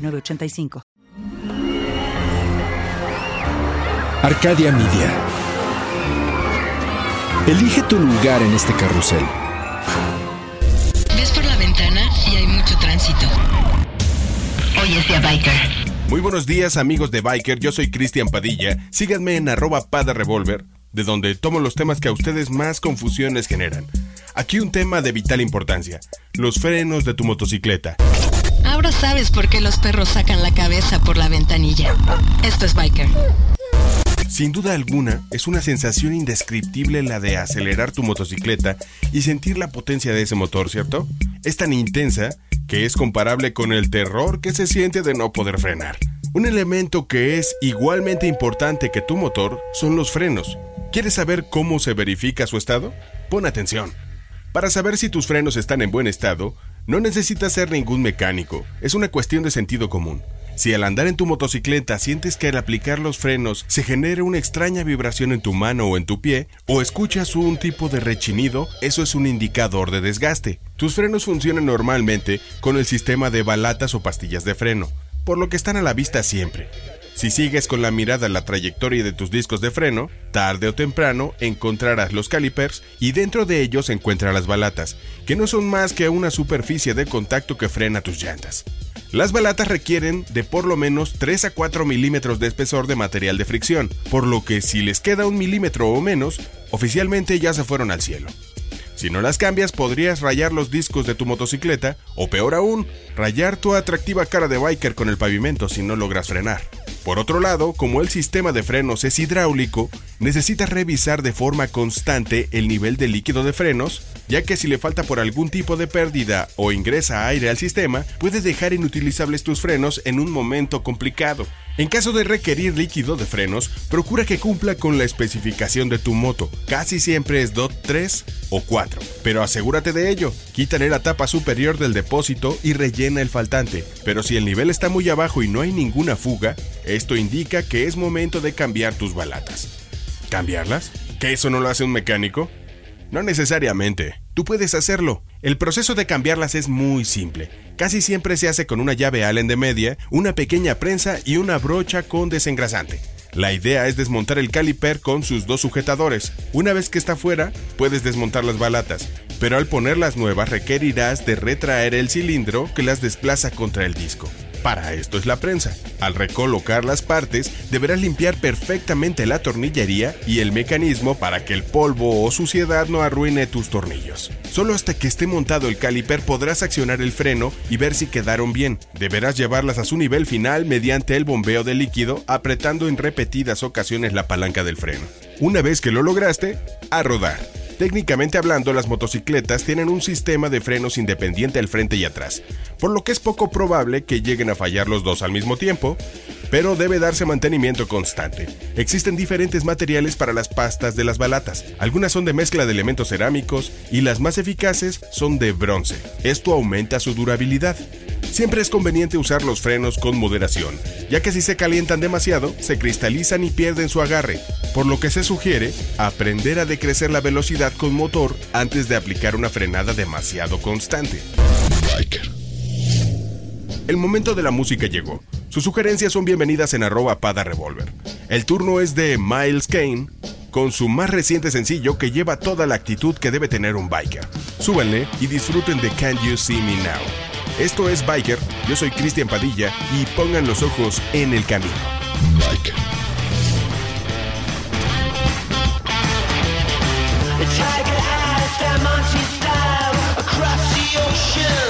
985. Arcadia Media. Elige tu lugar en este carrusel. Ves por la ventana y hay mucho tránsito. Oye, sea biker. Muy buenos días amigos de Biker, yo soy Cristian Padilla. Síganme en arroba pada revolver, de donde tomo los temas que a ustedes más confusiones generan. Aquí un tema de vital importancia, los frenos de tu motocicleta. Ahora sabes por qué los perros sacan la cabeza por la ventanilla. Esto es Biker. Sin duda alguna, es una sensación indescriptible la de acelerar tu motocicleta y sentir la potencia de ese motor, ¿cierto? Es tan intensa que es comparable con el terror que se siente de no poder frenar. Un elemento que es igualmente importante que tu motor son los frenos. ¿Quieres saber cómo se verifica su estado? Pon atención. Para saber si tus frenos están en buen estado, no necesitas ser ningún mecánico, es una cuestión de sentido común. Si al andar en tu motocicleta sientes que al aplicar los frenos se genera una extraña vibración en tu mano o en tu pie, o escuchas un tipo de rechinido, eso es un indicador de desgaste. Tus frenos funcionan normalmente con el sistema de balatas o pastillas de freno, por lo que están a la vista siempre. Si sigues con la mirada la trayectoria de tus discos de freno, tarde o temprano encontrarás los calipers y dentro de ellos encuentras las balatas, que no son más que una superficie de contacto que frena tus llantas. Las balatas requieren de por lo menos 3 a 4 milímetros de espesor de material de fricción, por lo que si les queda un milímetro o menos, oficialmente ya se fueron al cielo. Si no las cambias, podrías rayar los discos de tu motocicleta, o peor aún, rayar tu atractiva cara de biker con el pavimento si no logras frenar. Por otro lado, como el sistema de frenos es hidráulico, necesitas revisar de forma constante el nivel de líquido de frenos, ya que si le falta por algún tipo de pérdida o ingresa aire al sistema, puedes dejar inutilizables tus frenos en un momento complicado. En caso de requerir líquido de frenos, procura que cumpla con la especificación de tu moto. Casi siempre es DOT 3 o 4, pero asegúrate de ello. Quítale la tapa superior del depósito y rellena el faltante. Pero si el nivel está muy abajo y no hay ninguna fuga, esto indica que es momento de cambiar tus balatas. ¿Cambiarlas? ¿Que eso no lo hace un mecánico? No necesariamente. Tú puedes hacerlo. El proceso de cambiarlas es muy simple. Casi siempre se hace con una llave Allen de media, una pequeña prensa y una brocha con desengrasante. La idea es desmontar el caliper con sus dos sujetadores. Una vez que está fuera, puedes desmontar las balatas, pero al poner las nuevas requerirás de retraer el cilindro que las desplaza contra el disco. Para esto es la prensa. Al recolocar las partes, deberás limpiar perfectamente la tornillería y el mecanismo para que el polvo o suciedad no arruine tus tornillos. Solo hasta que esté montado el caliper podrás accionar el freno y ver si quedaron bien. Deberás llevarlas a su nivel final mediante el bombeo de líquido, apretando en repetidas ocasiones la palanca del freno. Una vez que lo lograste, a rodar. Técnicamente hablando, las motocicletas tienen un sistema de frenos independiente al frente y atrás, por lo que es poco probable que lleguen a fallar los dos al mismo tiempo, pero debe darse mantenimiento constante. Existen diferentes materiales para las pastas de las balatas. Algunas son de mezcla de elementos cerámicos y las más eficaces son de bronce. Esto aumenta su durabilidad. Siempre es conveniente usar los frenos con moderación, ya que si se calientan demasiado, se cristalizan y pierden su agarre, por lo que se sugiere aprender a decrecer la velocidad con motor antes de aplicar una frenada demasiado constante. El momento de la música llegó. Sus sugerencias son bienvenidas en arroba pada revolver. El turno es de Miles Kane con su más reciente sencillo que lleva toda la actitud que debe tener un biker. Súbanle y disfruten de Can You See Me Now. Esto es Biker, yo soy Cristian Padilla y pongan los ojos en el camino. Biker. across the ocean.